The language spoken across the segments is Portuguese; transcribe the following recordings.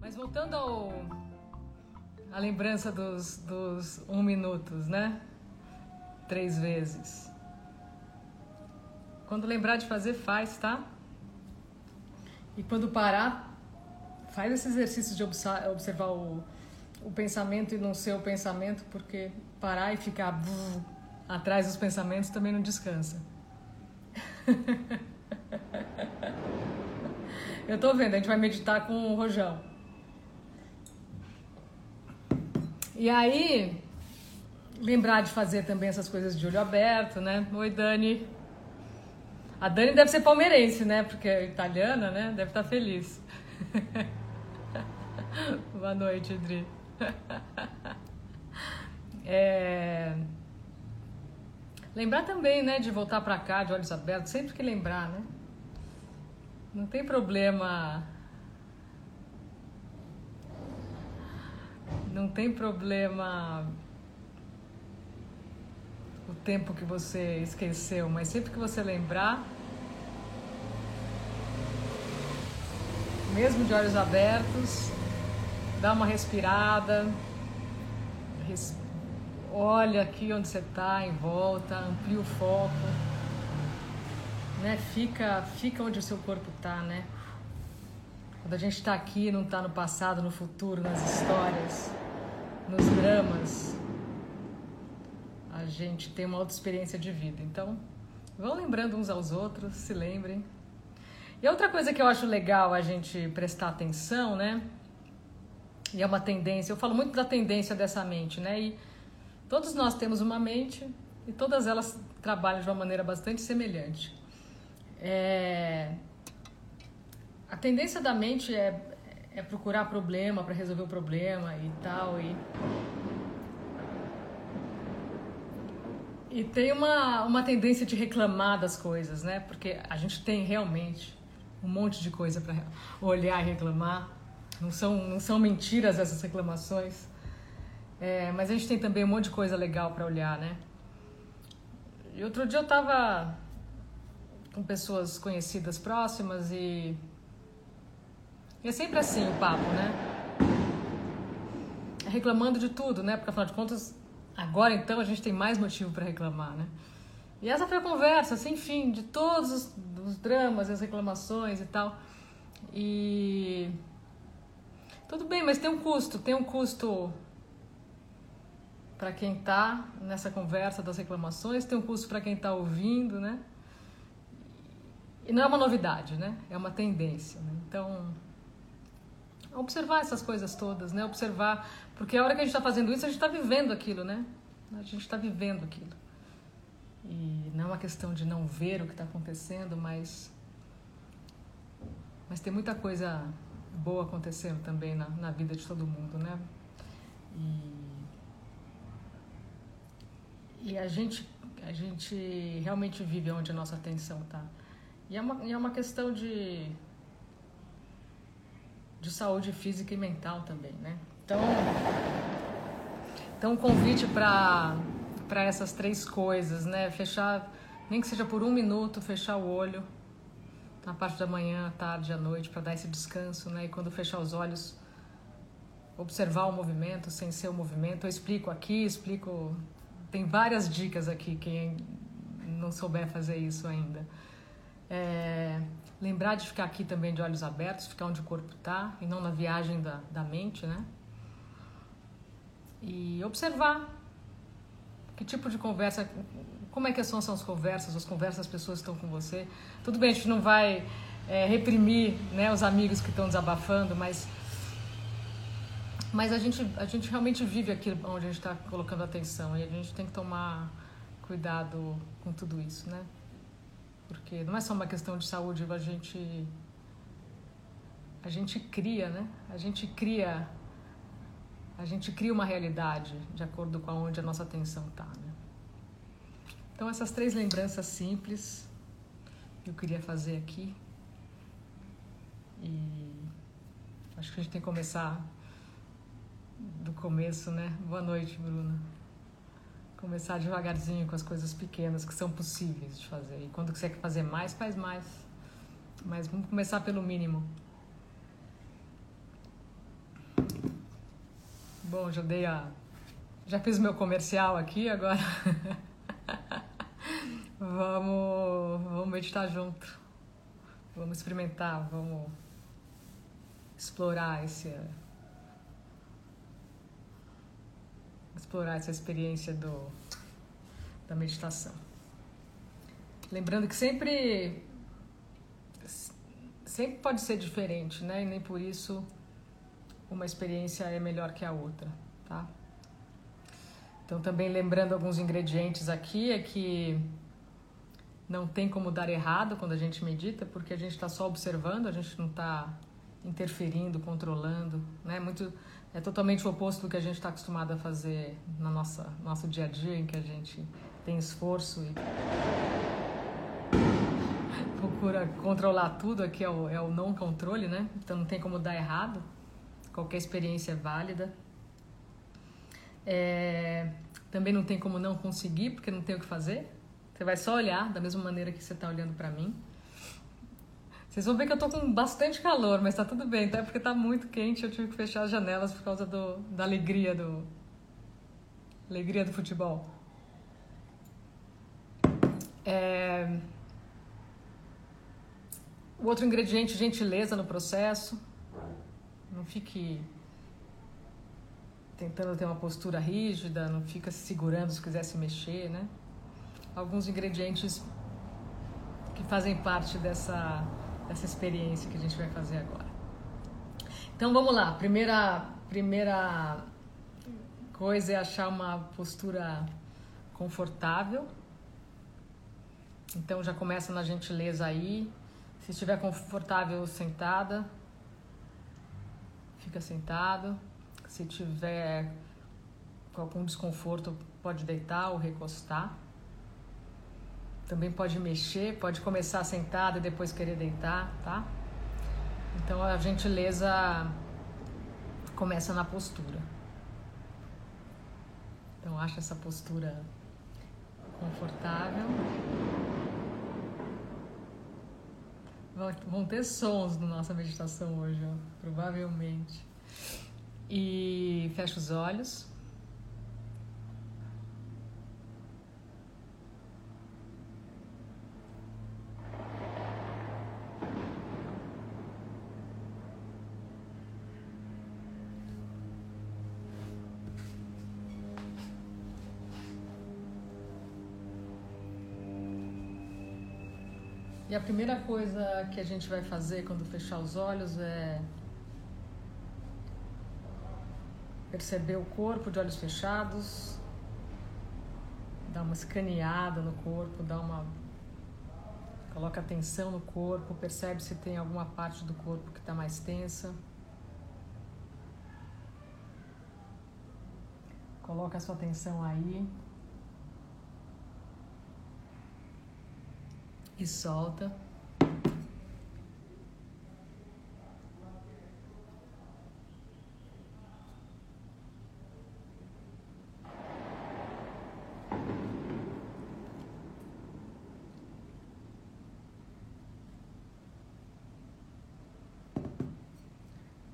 Mas voltando ao a lembrança dos, dos um minutos, né? Três vezes. Quando lembrar de fazer, faz, tá? E quando parar, faz esse exercício de observar o, o pensamento e não ser o pensamento, porque parar e ficar atrás dos pensamentos também não descansa. Eu tô vendo, a gente vai meditar com o Rojão. E aí, lembrar de fazer também essas coisas de olho aberto, né? Oi, Dani. A Dani deve ser palmeirense, né? Porque é italiana, né? Deve estar feliz. Boa noite, Adri. É... Lembrar também, né, de voltar para cá de olhos abertos, sempre que lembrar, né? Não tem problema Não tem problema o tempo que você esqueceu, mas sempre que você lembrar, mesmo de olhos abertos, dá uma respirada, res... olha aqui onde você está, em volta, amplia o foco, né? Fica, fica onde o seu corpo está, né? Quando a gente está aqui, não está no passado, no futuro, nas histórias nos dramas, a gente tem uma outra experiência de vida. Então, vão lembrando uns aos outros, se lembrem. E outra coisa que eu acho legal a gente prestar atenção, né? E é uma tendência, eu falo muito da tendência dessa mente, né? E todos nós temos uma mente e todas elas trabalham de uma maneira bastante semelhante. É... A tendência da mente é, é procurar problema para resolver o problema e tal. E, e tem uma, uma tendência de reclamar das coisas, né? Porque a gente tem realmente um monte de coisa para olhar e reclamar. Não são, não são mentiras essas reclamações. É, mas a gente tem também um monte de coisa legal para olhar, né? E outro dia eu tava com pessoas conhecidas próximas e e é sempre assim o papo, né? Reclamando de tudo, né? Porque afinal de contas, agora então a gente tem mais motivo para reclamar, né? E essa foi a conversa, sem fim, de todos os, os dramas, as reclamações e tal. E. Tudo bem, mas tem um custo, tem um custo para quem está nessa conversa das reclamações, tem um custo para quem está ouvindo, né? E não é uma novidade, né? É uma tendência. Né? Então, observar essas coisas todas, né? Observar, porque a hora que a gente está fazendo isso, a gente está vivendo aquilo, né? A gente está vivendo aquilo. E não é uma questão de não ver o que está acontecendo, mas mas tem muita coisa boa acontecendo também na, na vida de todo mundo, né? E, e a gente a gente realmente vive onde a nossa atenção está. E é uma, e é uma questão de de saúde física e mental também, né? Então, então um convite para essas três coisas, né? Fechar, nem que seja por um minuto, fechar o olho na parte da manhã, tarde, à noite, para dar esse descanso, né? E quando fechar os olhos, observar o movimento sem ser o movimento. Eu explico aqui, explico. Tem várias dicas aqui, quem não souber fazer isso ainda. É, Lembrar de ficar aqui também de olhos abertos, ficar onde o corpo está e não na viagem da, da mente, né? E observar que tipo de conversa, como é que são as conversas, as conversas as pessoas estão com você. Tudo bem, a gente não vai é, reprimir né, os amigos que estão desabafando, mas mas a gente, a gente realmente vive aquilo onde a gente está colocando atenção e a gente tem que tomar cuidado com tudo isso, né? Porque não é só uma questão de saúde, a gente a gente cria, né? A gente cria a gente cria uma realidade de acordo com onde a nossa atenção está, né? Então essas três lembranças simples eu queria fazer aqui e acho que a gente tem que começar do começo, né? Boa noite, Bruna. Começar devagarzinho com as coisas pequenas que são possíveis de fazer. E quando você quer fazer mais, faz mais. Mas vamos começar pelo mínimo. Bom, já dei a. Já fiz o meu comercial aqui, agora. vamos, vamos meditar junto. Vamos experimentar, vamos explorar esse explorar essa experiência do da meditação. Lembrando que sempre sempre pode ser diferente, né? E nem por isso uma experiência é melhor que a outra, tá? Então também lembrando alguns ingredientes aqui é que não tem como dar errado quando a gente medita, porque a gente está só observando, a gente não está interferindo, controlando, né? Muito é totalmente o oposto do que a gente está acostumado a fazer no nossa nosso dia a dia, em que a gente tem esforço e procura controlar tudo. Aqui é o, é o não controle, né? Então não tem como dar errado. Qualquer experiência é válida. É, também não tem como não conseguir, porque não tem o que fazer. Você vai só olhar da mesma maneira que você está olhando para mim. Vocês vão ver que eu tô com bastante calor, mas tá tudo bem, tá? Porque tá muito quente, eu tive que fechar as janelas por causa do, da alegria do alegria do futebol. É... O outro ingrediente, gentileza no processo. Não fique tentando ter uma postura rígida, não fica se segurando se quiser se mexer, né? Alguns ingredientes que fazem parte dessa dessa experiência que a gente vai fazer agora. Então vamos lá. Primeira, primeira coisa é achar uma postura confortável. Então já começa na gentileza aí. Se estiver confortável sentada, fica sentado. Se tiver com algum desconforto, pode deitar ou recostar. Também pode mexer, pode começar sentado e depois querer deitar, tá? Então a gentileza começa na postura. Então acha essa postura confortável. Vão ter sons na nossa meditação hoje, ó, provavelmente. E fecha os olhos. A primeira coisa que a gente vai fazer quando fechar os olhos é perceber o corpo de olhos fechados, dar uma escaneada no corpo, dar uma coloca atenção no corpo, percebe se tem alguma parte do corpo que está mais tensa. Coloca a sua atenção aí. E solta.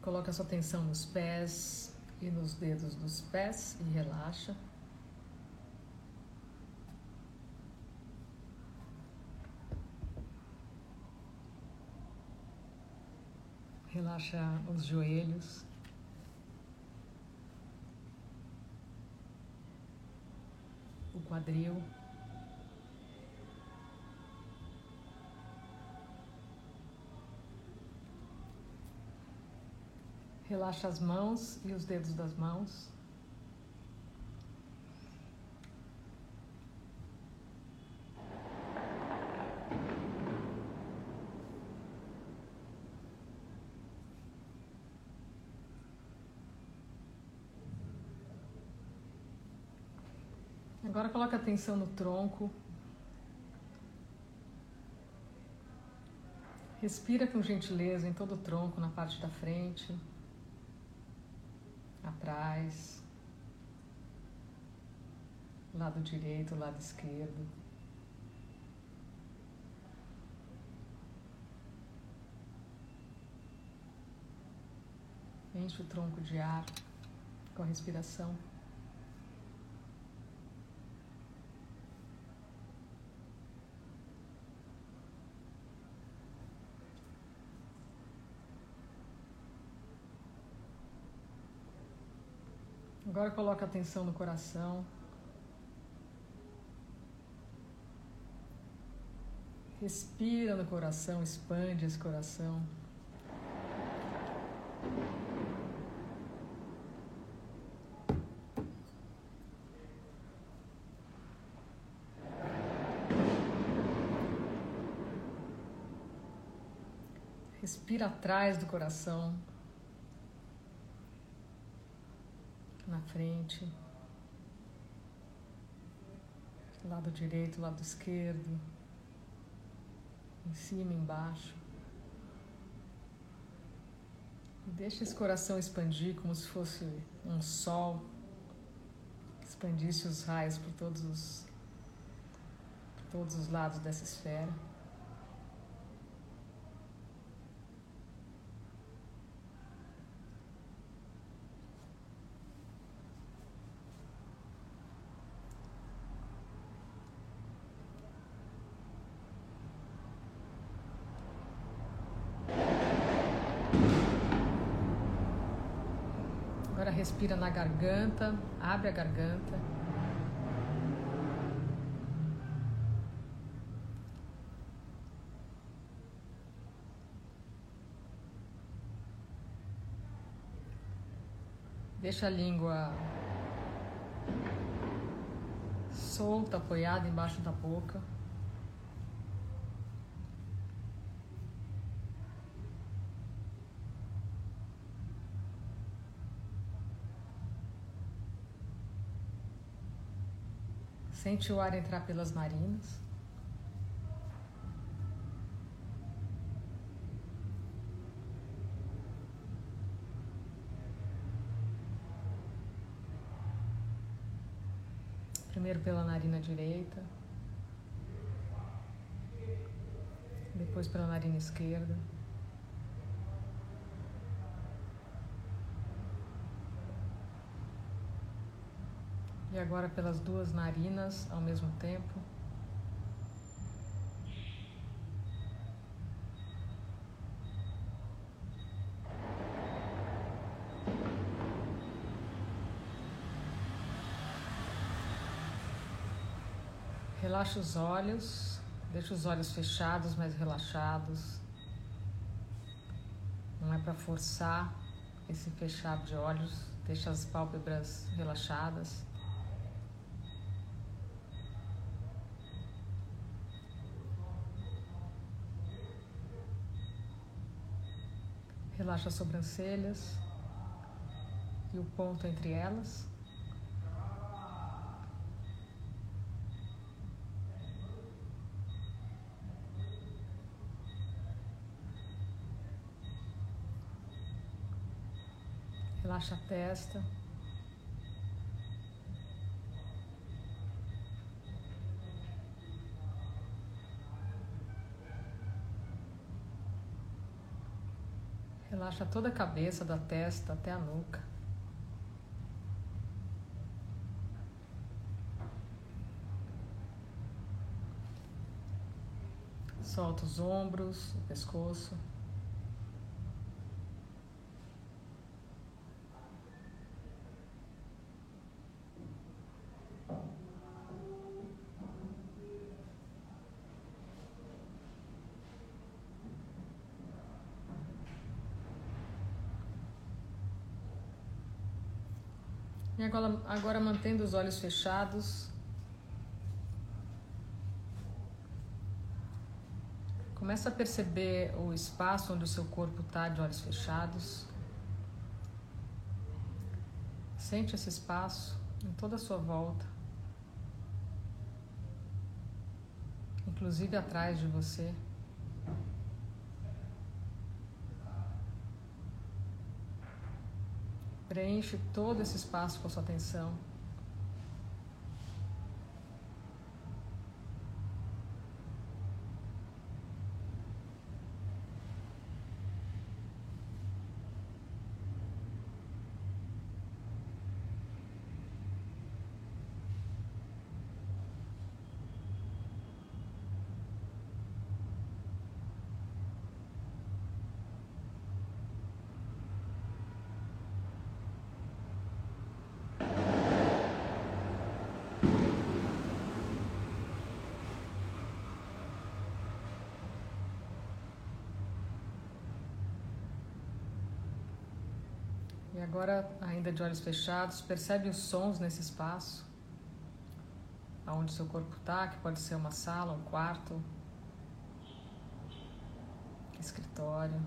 Coloca sua atenção nos pés e nos dedos dos pés e relaxa. Relaxa os joelhos. O quadril. Relaxa as mãos e os dedos das mãos. Agora coloca atenção no tronco. Respira com gentileza em todo o tronco, na parte da frente, atrás. lado direito, lado esquerdo. Enche o tronco de ar com a respiração. Agora coloca atenção no coração. Respira no coração, expande esse coração. Respira atrás do coração. Na frente. Lado direito, lado esquerdo. Em cima, embaixo. Deixa esse coração expandir como se fosse um sol. Expandisse os raios por todos os, por todos os lados dessa esfera. Respira na garganta, abre a garganta. Deixa a língua solta, apoiada embaixo da boca. Sente o ar entrar pelas narinas. Primeiro pela narina direita, depois pela narina esquerda. E agora pelas duas narinas ao mesmo tempo. Relaxa os olhos, deixa os olhos fechados, mas relaxados. Não é para forçar esse fechar de olhos, deixa as pálpebras relaxadas. Relaxa as sobrancelhas e o ponto entre elas. Relaxa a testa. Relaxa toda a cabeça, da testa até a nuca. Solta os ombros, o pescoço. E agora, mantendo os olhos fechados. Começa a perceber o espaço onde o seu corpo está de olhos fechados. Sente esse espaço em toda a sua volta, inclusive atrás de você. Preenche todo esse espaço com a sua atenção. E agora, ainda de olhos fechados, percebe os sons nesse espaço, aonde seu corpo está, que pode ser uma sala, um quarto, escritório.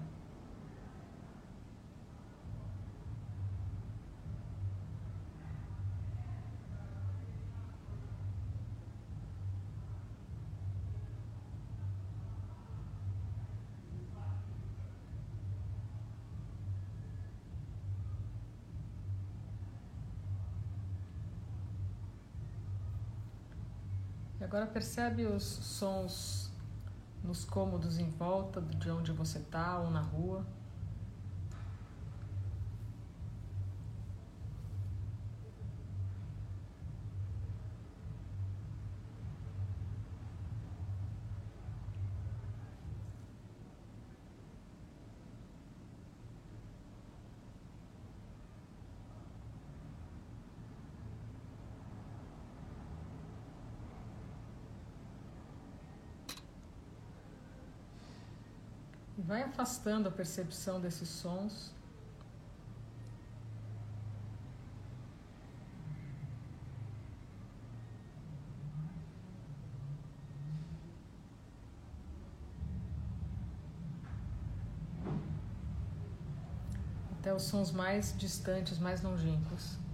Agora percebe os sons nos cômodos em volta de onde você está ou na rua. Vai afastando a percepção desses sons. Até os sons mais distantes, mais longínquos.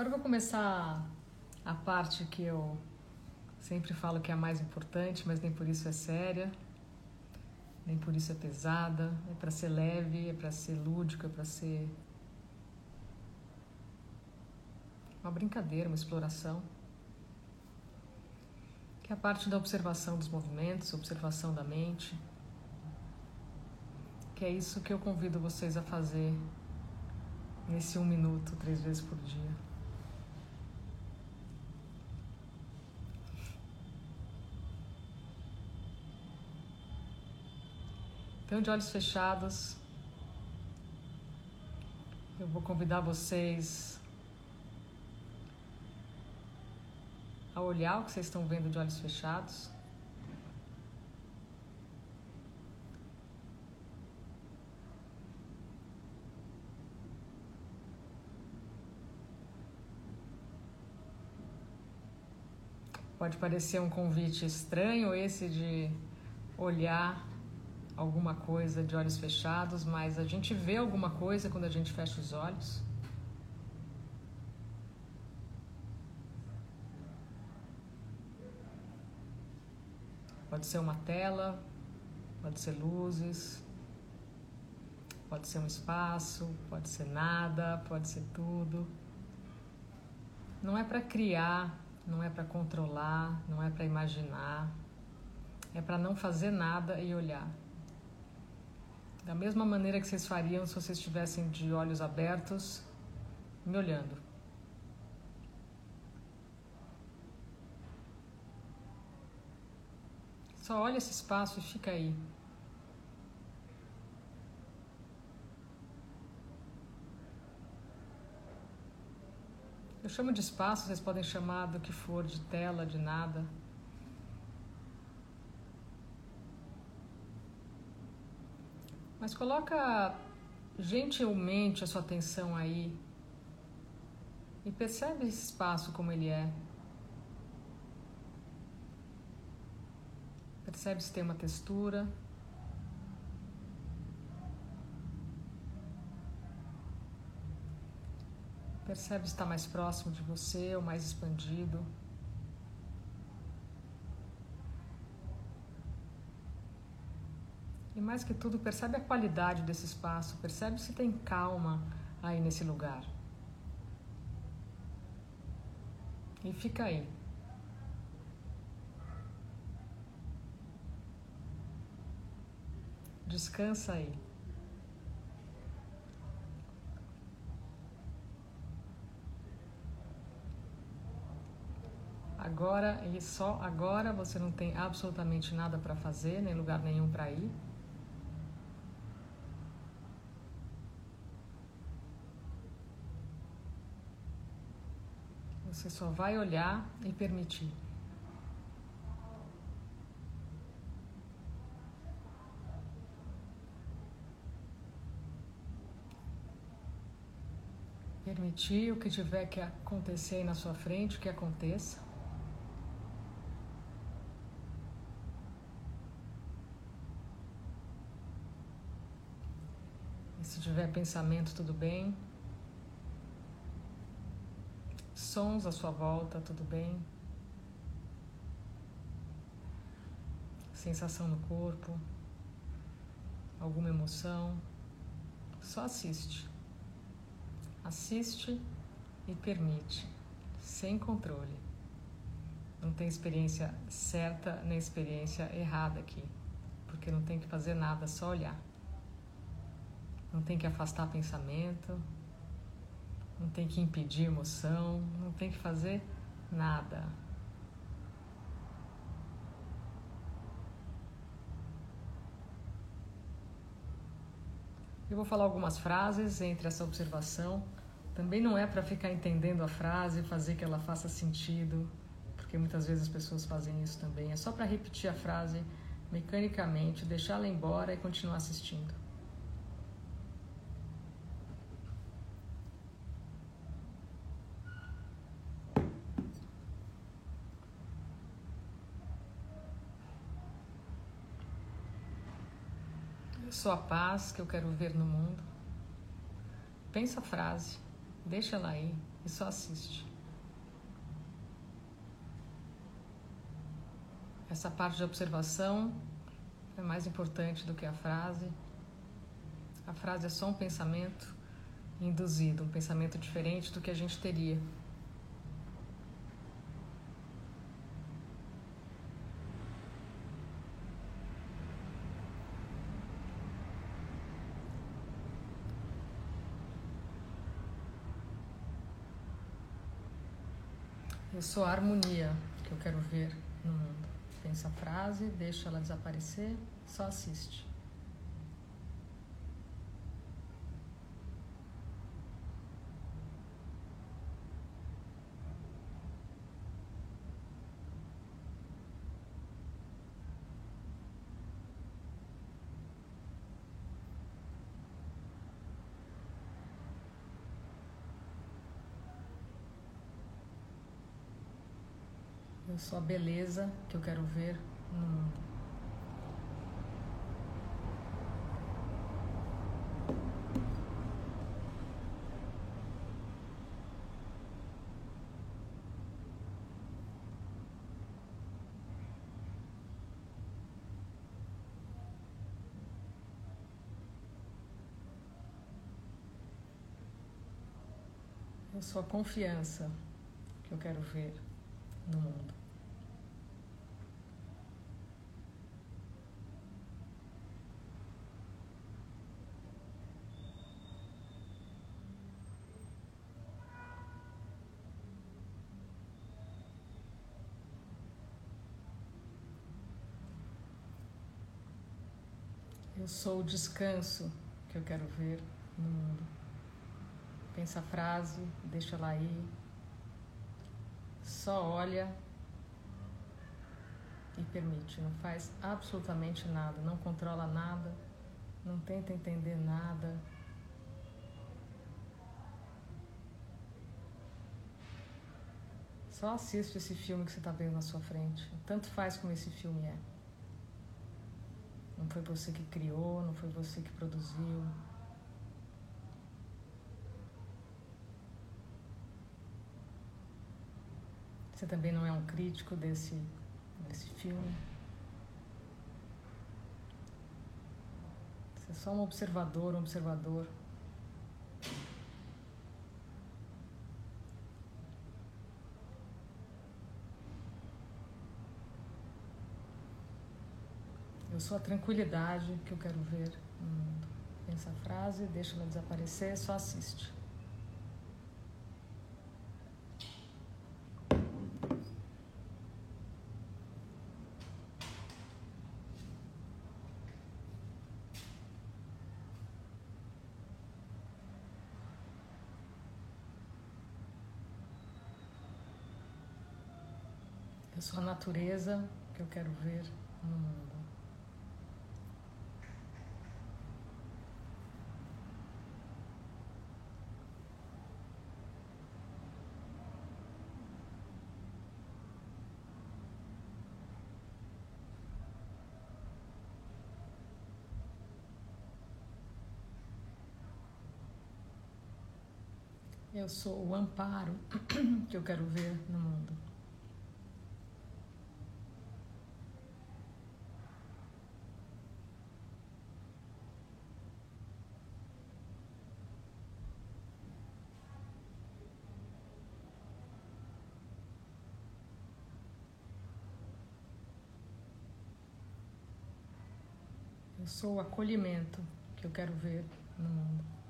Agora eu vou começar a parte que eu sempre falo que é a mais importante, mas nem por isso é séria, nem por isso é pesada. É para ser leve, é para ser lúdico, é para ser uma brincadeira, uma exploração. Que é a parte da observação dos movimentos, observação da mente. Que é isso que eu convido vocês a fazer nesse um minuto, três vezes por dia. Então, de olhos fechados, eu vou convidar vocês a olhar o que vocês estão vendo de olhos fechados. Pode parecer um convite estranho esse de olhar alguma coisa de olhos fechados, mas a gente vê alguma coisa quando a gente fecha os olhos. Pode ser uma tela, pode ser luzes, pode ser um espaço, pode ser nada, pode ser tudo. Não é para criar, não é para controlar, não é para imaginar, é para não fazer nada e olhar. Da mesma maneira que vocês fariam se vocês estivessem de olhos abertos, me olhando. Só olha esse espaço e fica aí. Eu chamo de espaço, vocês podem chamar do que for, de tela, de nada. Mas coloca gentilmente a sua atenção aí e percebe esse espaço como ele é. Percebe se tem uma textura. Percebe se está mais próximo de você ou mais expandido. E mais que tudo, percebe a qualidade desse espaço, percebe se tem calma aí nesse lugar. E fica aí. Descansa aí. agora e só agora você não tem absolutamente nada para fazer, nem lugar nenhum para ir. Você só vai olhar e permitir. Permitir o que tiver que acontecer aí na sua frente, que aconteça. Se tiver pensamento, tudo bem. Sons à sua volta, tudo bem. Sensação no corpo, alguma emoção. Só assiste. Assiste e permite, sem controle. Não tem experiência certa nem experiência errada aqui, porque não tem que fazer nada, só olhar. Não tem que afastar pensamento, não tem que impedir emoção, não tem que fazer nada. Eu vou falar algumas frases entre essa observação. Também não é para ficar entendendo a frase, fazer que ela faça sentido, porque muitas vezes as pessoas fazem isso também. É só para repetir a frase mecanicamente, deixá-la embora e continuar assistindo. Sou a paz que eu quero ver no mundo. Pensa a frase, deixa ela aí e só assiste. Essa parte de observação é mais importante do que a frase. A frase é só um pensamento induzido, um pensamento diferente do que a gente teria Eu sou a harmonia que eu quero ver no mundo. Pensa a frase, deixa ela desaparecer, só assiste. Eu sou a beleza que eu quero ver no mundo. Eu sou a confiança que eu quero ver no mundo. Eu sou o descanso que eu quero ver no mundo. Pensa a frase, deixa ela aí. Só olha e permite. Não faz absolutamente nada, não controla nada, não tenta entender nada. Só assiste esse filme que você está vendo na sua frente. Tanto faz como esse filme é. Não foi você que criou, não foi você que produziu. Você também não é um crítico desse, desse filme. Você é só um observador, um observador. Eu sou a tranquilidade que eu quero ver no mundo. Pensa a frase, deixa ela desaparecer, só assiste. Eu sou a natureza que eu quero ver no mundo. Eu sou o amparo que eu quero ver no mundo. Eu sou o acolhimento que eu quero ver no mundo.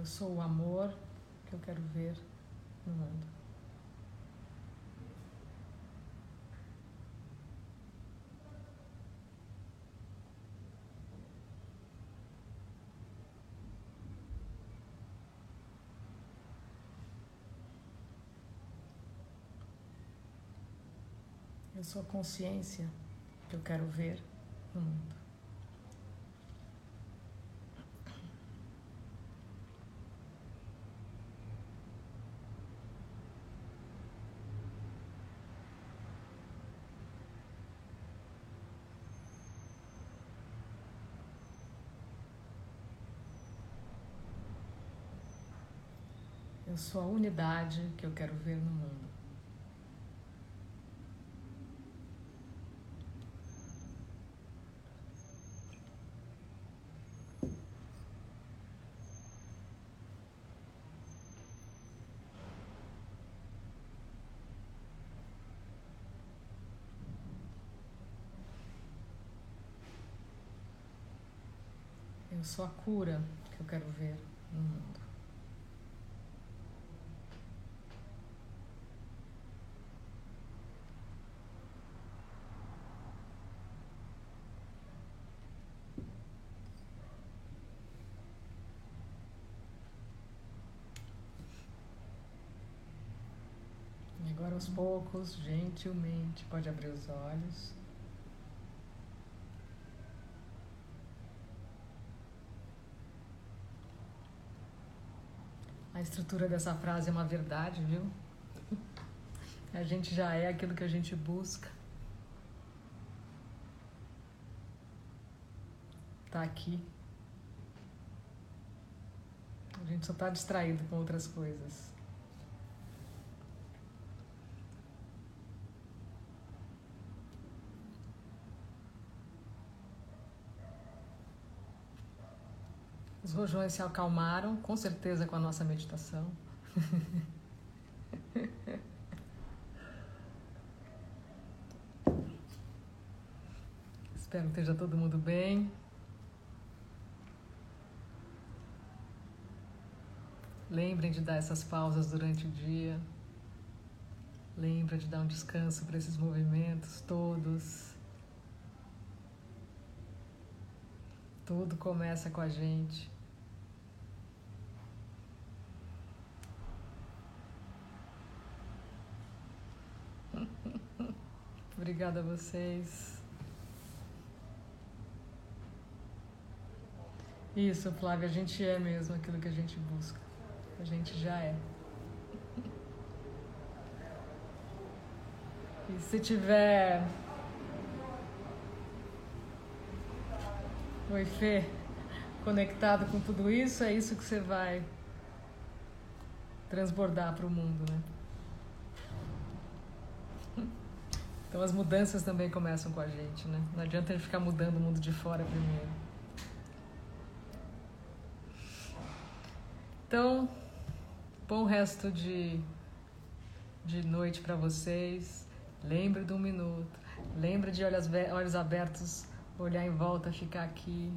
Eu sou o amor que eu quero ver no mundo. Eu sou a consciência que eu quero ver no mundo. Eu sou a unidade que eu quero ver no mundo. Eu sou a cura que eu quero ver no mundo. Agora aos poucos, gentilmente, pode abrir os olhos. A estrutura dessa frase é uma verdade, viu? A gente já é aquilo que a gente busca. Tá aqui. A gente só está distraído com outras coisas. Os rojões se acalmaram, com certeza com a nossa meditação. Espero que esteja todo mundo bem. Lembrem de dar essas pausas durante o dia. Lembra de dar um descanso para esses movimentos todos. Tudo começa com a gente. Obrigada a vocês. Isso, Flávia, a gente é mesmo aquilo que a gente busca. A gente já é. E se tiver. Oi, Fê. Conectado com tudo isso, é isso que você vai transbordar para o mundo, né? Então as mudanças também começam com a gente, né? Não adianta ele ficar mudando o mundo de fora primeiro. Então, bom resto de, de noite para vocês. Lembre de um minuto. Lembre de olhos, olhos abertos, olhar em volta, ficar aqui.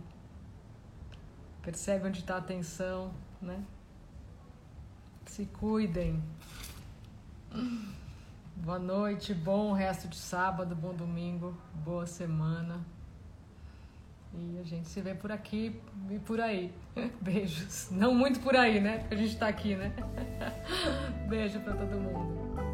Percebe onde está a atenção, né? Se cuidem. Boa noite, bom resto de sábado, bom domingo, boa semana. E a gente se vê por aqui e por aí. Beijos. Não muito por aí, né? Porque a gente tá aqui, né? Beijo para todo mundo.